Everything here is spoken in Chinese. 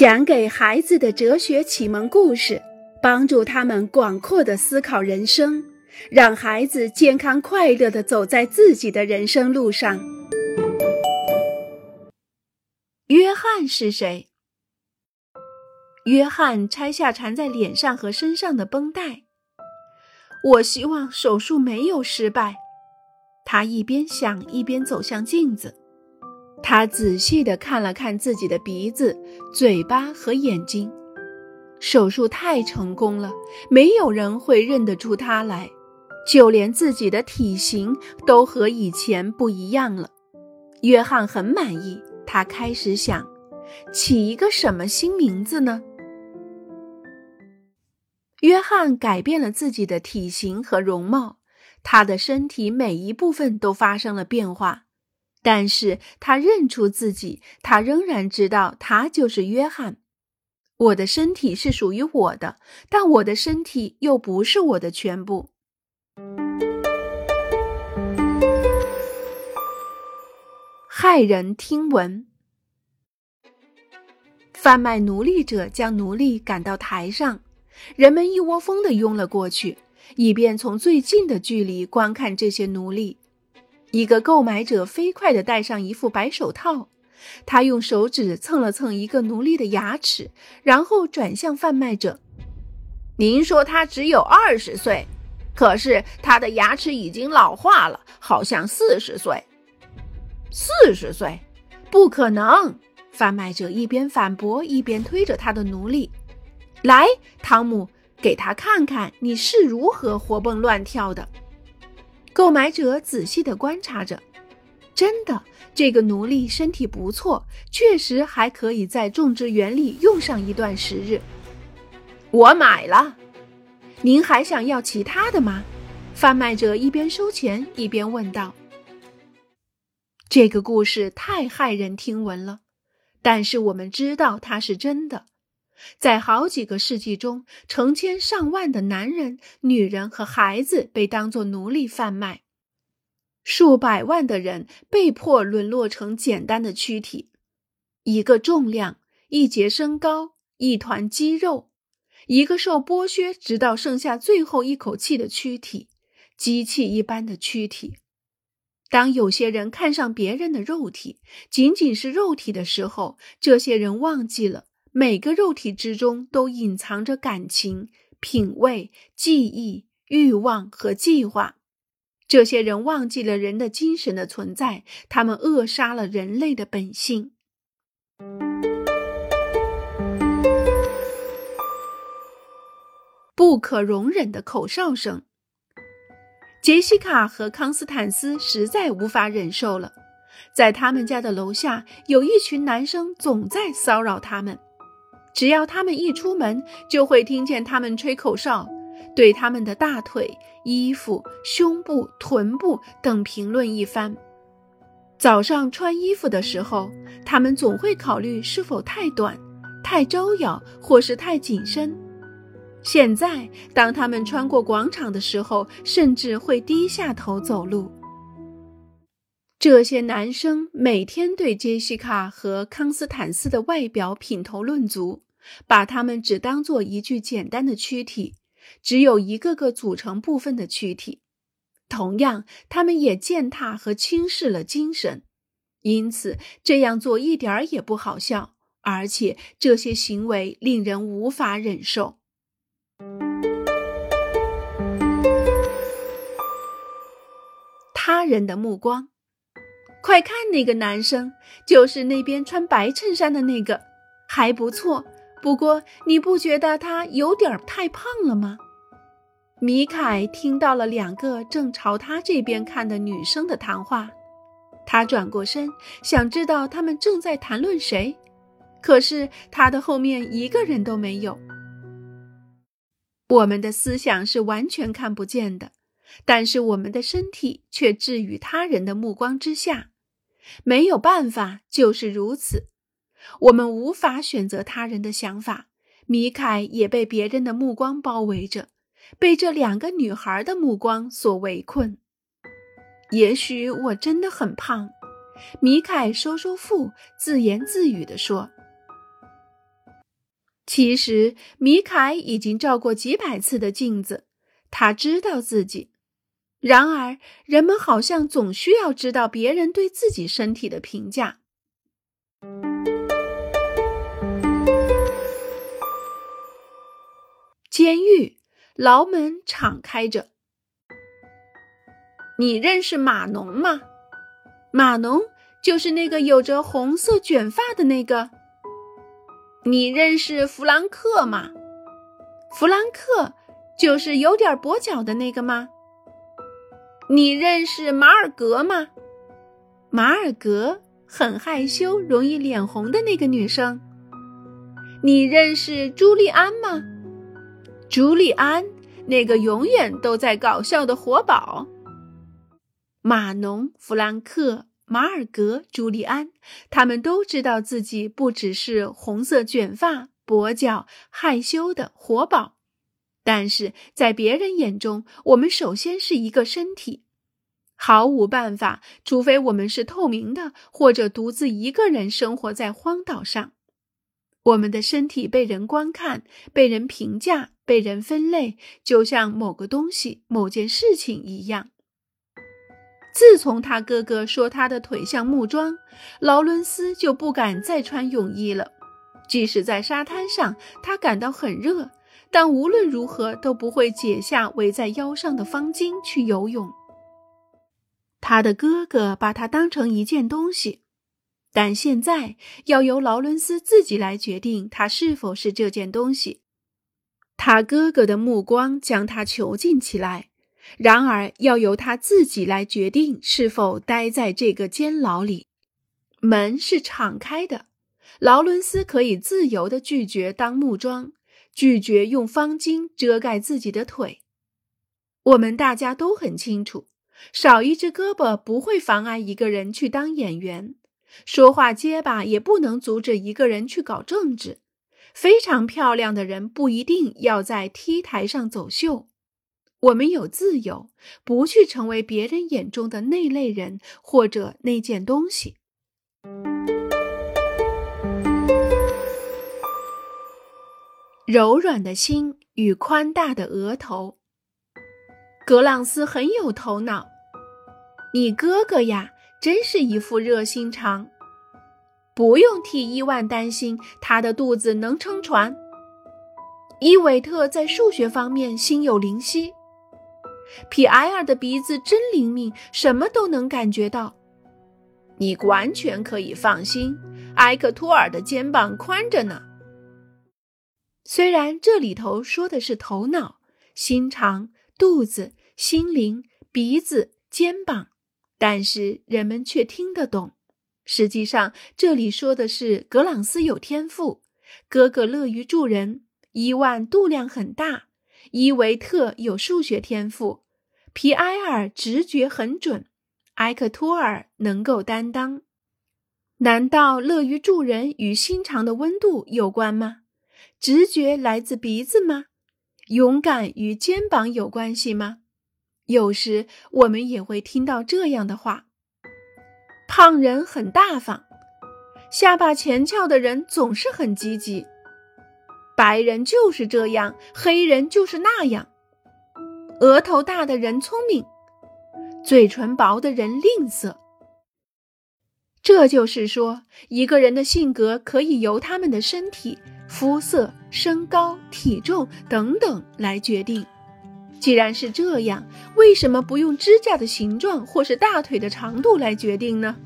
讲给孩子的哲学启蒙故事，帮助他们广阔的思考人生，让孩子健康快乐的走在自己的人生路上。约翰是谁？约翰拆下缠在脸上和身上的绷带。我希望手术没有失败。他一边想，一边走向镜子。他仔细地看了看自己的鼻子、嘴巴和眼睛。手术太成功了，没有人会认得出他来，就连自己的体型都和以前不一样了。约翰很满意，他开始想，起一个什么新名字呢？约翰改变了自己的体型和容貌，他的身体每一部分都发生了变化。但是他认出自己，他仍然知道他就是约翰。我的身体是属于我的，但我的身体又不是我的全部。骇人听闻：贩卖奴隶者将奴隶赶到台上，人们一窝蜂地拥了过去，以便从最近的距离观看这些奴隶。一个购买者飞快地戴上一副白手套，他用手指蹭了蹭一个奴隶的牙齿，然后转向贩卖者：“您说他只有二十岁，可是他的牙齿已经老化了，好像四十岁。四十岁？不可能！”贩卖者一边反驳，一边推着他的奴隶：“来，汤姆，给他看看你是如何活蹦乱跳的。”购买者仔细地观察着，真的，这个奴隶身体不错，确实还可以在种植园里用上一段时日。我买了，您还想要其他的吗？贩卖者一边收钱一边问道。这个故事太骇人听闻了，但是我们知道它是真的。在好几个世纪中，成千上万的男人、女人和孩子被当作奴隶贩卖，数百万的人被迫沦落成简单的躯体，一个重量、一节身高、一团肌肉，一个受剥削直到剩下最后一口气的躯体，机器一般的躯体。当有些人看上别人的肉体，仅仅是肉体的时候，这些人忘记了。每个肉体之中都隐藏着感情、品味、记忆、欲望和计划。这些人忘记了人的精神的存在，他们扼杀了人类的本性。不可容忍的口哨声。杰西卡和康斯坦斯实在无法忍受了，在他们家的楼下有一群男生总在骚扰他们。只要他们一出门，就会听见他们吹口哨，对他们的大腿、衣服、胸部、臀部等评论一番。早上穿衣服的时候，他们总会考虑是否太短、太招摇，或是太紧身。现在，当他们穿过广场的时候，甚至会低下头走路。这些男生每天对杰西卡和康斯坦斯的外表品头论足，把他们只当做一具简单的躯体，只有一个个组成部分的躯体。同样，他们也践踏和轻视了精神，因此这样做一点儿也不好笑，而且这些行为令人无法忍受。他人的目光。快看，那个男生就是那边穿白衬衫的那个，还不错。不过你不觉得他有点太胖了吗？米凯听到了两个正朝他这边看的女生的谈话，他转过身，想知道他们正在谈论谁，可是他的后面一个人都没有。我们的思想是完全看不见的。但是我们的身体却置于他人的目光之下，没有办法，就是如此。我们无法选择他人的想法。米凯也被别人的目光包围着，被这两个女孩的目光所围困。也许我真的很胖，米凯收收腹，自言自语地说：“其实，米凯已经照过几百次的镜子，他知道自己。然而，人们好像总需要知道别人对自己身体的评价。监狱牢门敞开着。你认识马农吗？马农就是那个有着红色卷发的那个。你认识弗兰克吗？弗兰克就是有点跛脚的那个吗？你认识马尔格吗？马尔格很害羞、容易脸红的那个女生。你认识朱利安吗？朱利安，那个永远都在搞笑的活宝。马农、弗兰克、马尔格、朱利安，他们都知道自己不只是红色卷发、跛脚、害羞的活宝。但是在别人眼中，我们首先是一个身体，毫无办法，除非我们是透明的，或者独自一个人生活在荒岛上。我们的身体被人观看，被人评价，被人分类，就像某个东西、某件事情一样。自从他哥哥说他的腿像木桩，劳伦斯就不敢再穿泳衣了。即使在沙滩上，他感到很热。但无论如何都不会解下围在腰上的方巾去游泳。他的哥哥把他当成一件东西，但现在要由劳伦斯自己来决定他是否是这件东西。他哥哥的目光将他囚禁起来，然而要由他自己来决定是否待在这个监牢里。门是敞开的，劳伦斯可以自由地拒绝当木桩。拒绝用方巾遮盖自己的腿。我们大家都很清楚，少一只胳膊不会妨碍一个人去当演员，说话结巴也不能阻止一个人去搞政治。非常漂亮的人不一定要在 T 台上走秀。我们有自由，不去成为别人眼中的那类人或者那件东西。柔软的心与宽大的额头。格朗斯很有头脑。你哥哥呀，真是一副热心肠。不用替伊万担心，他的肚子能撑船。伊韦特在数学方面心有灵犀。皮埃尔的鼻子真灵敏，什么都能感觉到。你完全可以放心，埃克托尔的肩膀宽着呢。虽然这里头说的是头脑、心肠、肚子、心灵、鼻子、肩膀，但是人们却听得懂。实际上，这里说的是格朗斯有天赋，哥哥乐于助人，伊万度量很大，伊维特有数学天赋，皮埃尔直觉很准，埃克托尔能够担当。难道乐于助人与心肠的温度有关吗？直觉来自鼻子吗？勇敢与肩膀有关系吗？有时我们也会听到这样的话：胖人很大方，下巴前翘的人总是很积极，白人就是这样，黑人就是那样，额头大的人聪明，嘴唇薄的人吝啬。这就是说，一个人的性格可以由他们的身体。肤色、身高、体重等等来决定。既然是这样，为什么不用指甲的形状或是大腿的长度来决定呢？